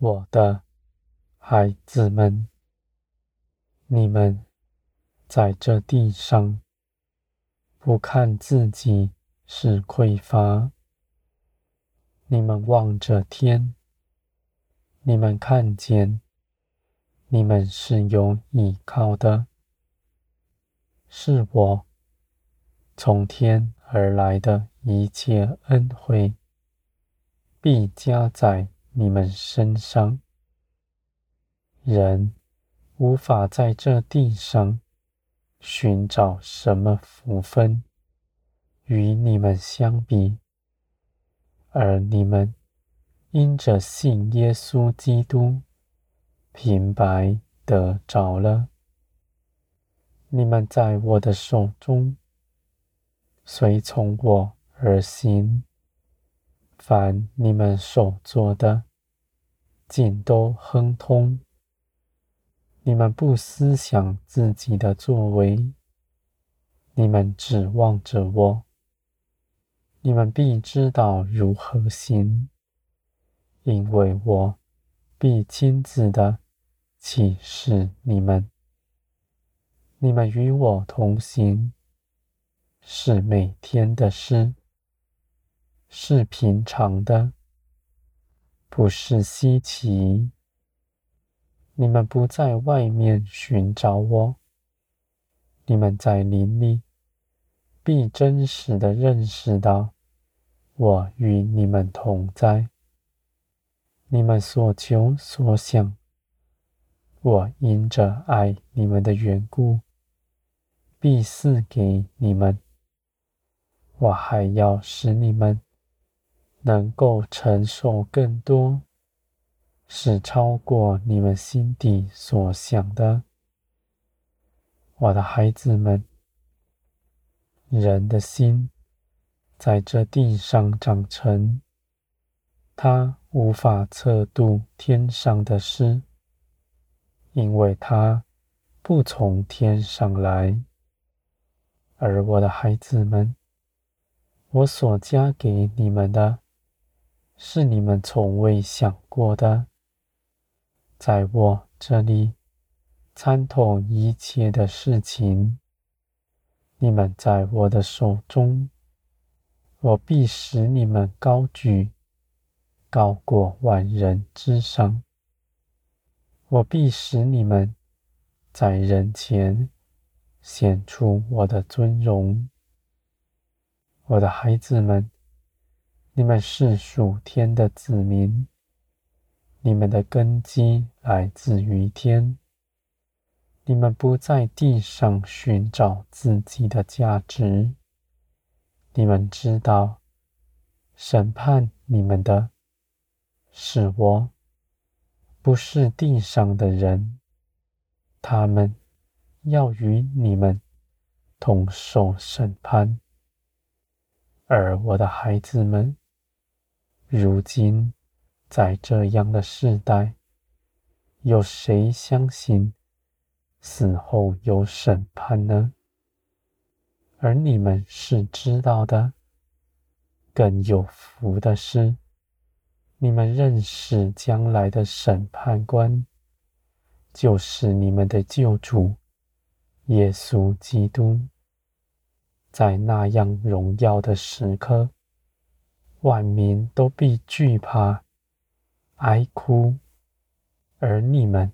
我的孩子们，你们在这地上不看自己是匮乏，你们望着天，你们看见你们是有依靠的，是我从天而来的一切恩惠。必加在你们身上。人无法在这地上寻找什么福分与你们相比，而你们因着信耶稣基督，平白得着了。你们在我的手中，随从我而行。凡你们所做的，尽都亨通。你们不思想自己的作为，你们指望着我，你们必知道如何行，因为我必亲自的启示你们。你们与我同行，是每天的事。是平常的，不是稀奇。你们不在外面寻找我，你们在林里必真实的认识到我与你们同在。你们所求所想，我因着爱你们的缘故，必赐给你们。我还要使你们。能够承受更多，是超过你们心底所想的，我的孩子们。人的心在这地上长成，他无法测度天上的事，因为他不从天上来。而我的孩子们，我所加给你们的。是你们从未想过的，在我这里参透一切的事情。你们在我的手中，我必使你们高举，高过万人之上。我必使你们在人前显出我的尊荣，我的孩子们。你们是属天的子民，你们的根基来自于天。你们不在地上寻找自己的价值。你们知道，审判你们的是我，不是地上的人。他们要与你们同受审判，而我的孩子们。如今，在这样的世代，有谁相信死后有审判呢？而你们是知道的，更有福的是，你们认识将来的审判官，就是你们的救主耶稣基督，在那样荣耀的时刻。万民都必惧怕、哀哭，而你们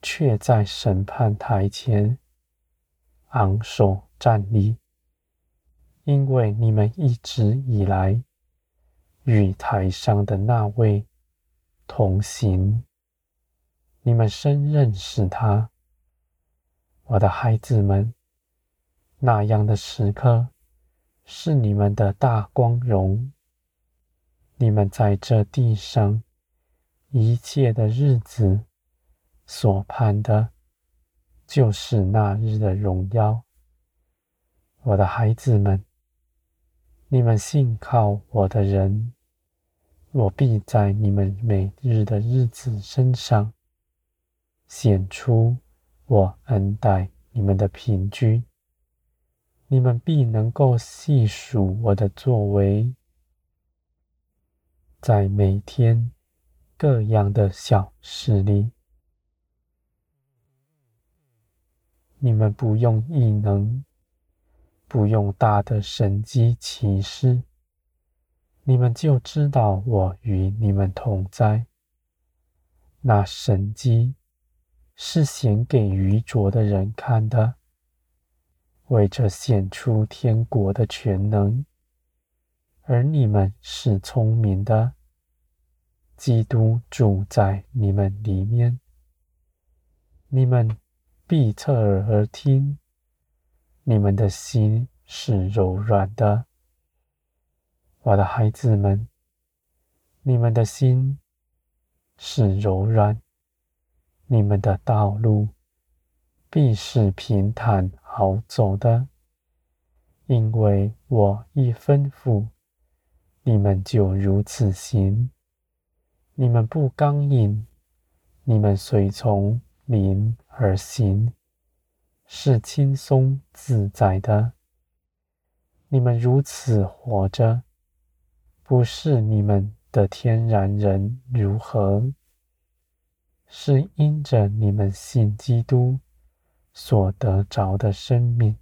却在审判台前昂首站立，因为你们一直以来与台上的那位同行，你们深认识他，我的孩子们。那样的时刻是你们的大光荣。你们在这地上一切的日子所盼的，就是那日的荣耀。我的孩子们，你们信靠我的人，我必在你们每日的日子身上显出我恩待你们的凭据。你们必能够细数我的作为。在每天各样的小事里。你们不用异能，不用大的神迹奇事，你们就知道我与你们同在。那神迹是显给愚拙的人看的，为着显出天国的全能；而你们是聪明的，基督住在你们里面，你们。必侧耳而听，你们的心是柔软的，我的孩子们，你们的心是柔软，你们的道路必是平坦好走的，因为我一吩咐，你们就如此行，你们不刚硬，你们随从灵而行，是轻松自在的。你们如此活着，不是你们的天然人如何，是因着你们信基督所得着的生命，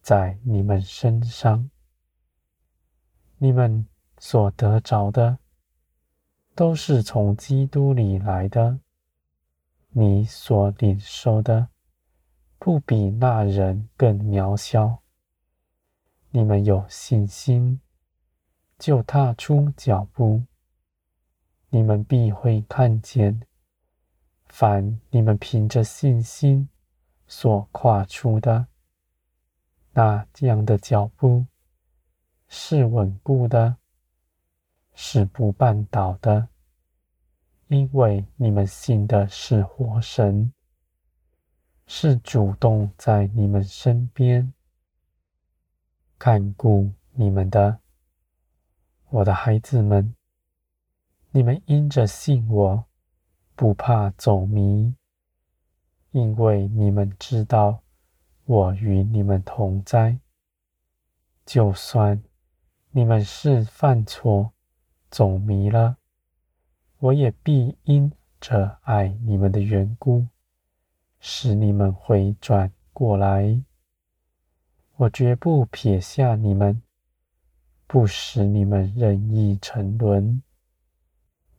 在你们身上。你们所得着的，都是从基督里来的。你所领受的，不比那人更渺小。你们有信心，就踏出脚步，你们必会看见，凡你们凭着信心所跨出的，那这样的脚步是稳固的，是不绊倒的。因为你们信的是活神，是主动在你们身边看顾你们的，我的孩子们，你们因着信我，不怕走迷，因为你们知道我与你们同在。就算你们是犯错，走迷了。我也必因着爱你们的缘故，使你们回转过来。我绝不撇下你们，不使你们任意沉沦，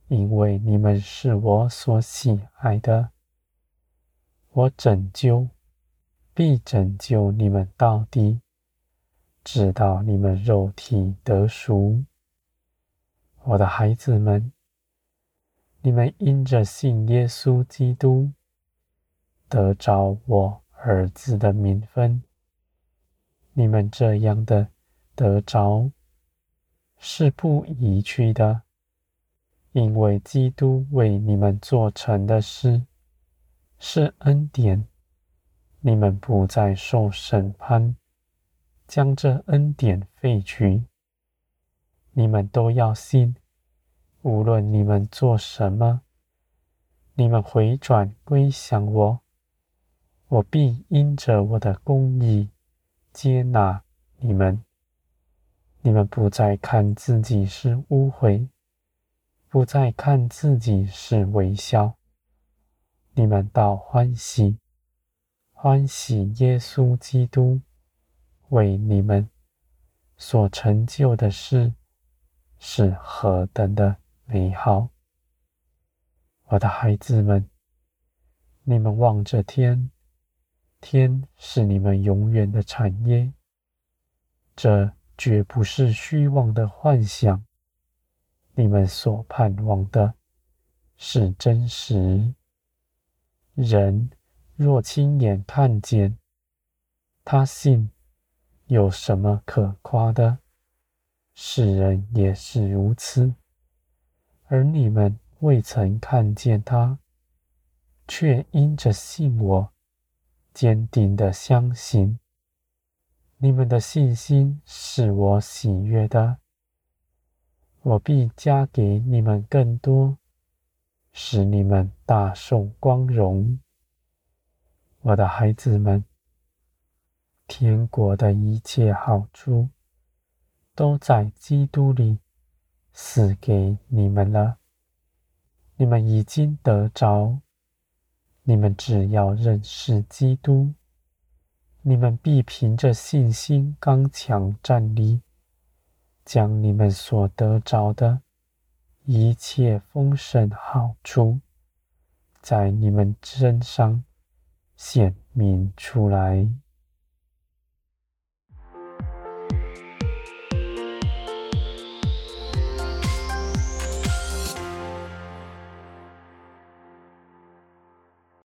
因为你们是我所喜爱的。我拯救，必拯救你们到底，直到你们肉体得赎。我的孩子们。你们因着信耶稣基督，得着我儿子的名分。你们这样的得着，是不移去的，因为基督为你们做成的事，是恩典。你们不再受审判，将这恩典废去。你们都要信。无论你们做什么，你们回转归向我，我必因着我的公义接纳你们。你们不再看自己是污秽，不再看自己是微小，你们倒欢喜，欢喜耶稣基督为你们所成就的事是何等的美好，我的孩子们，你们望着天，天是你们永远的产业。这绝不是虚妄的幻想，你们所盼望的是真实。人若亲眼看见，他信，有什么可夸的？世人也是如此。而你们未曾看见他，却因着信我，坚定的相信。你们的信心是我喜悦的，我必加给你们更多，使你们大受光荣。我的孩子们，天国的一切好处，都在基督里。赐给你们了，你们已经得着。你们只要认识基督，你们必凭着信心刚强站立，将你们所得着的一切丰盛好处，在你们身上显明出来。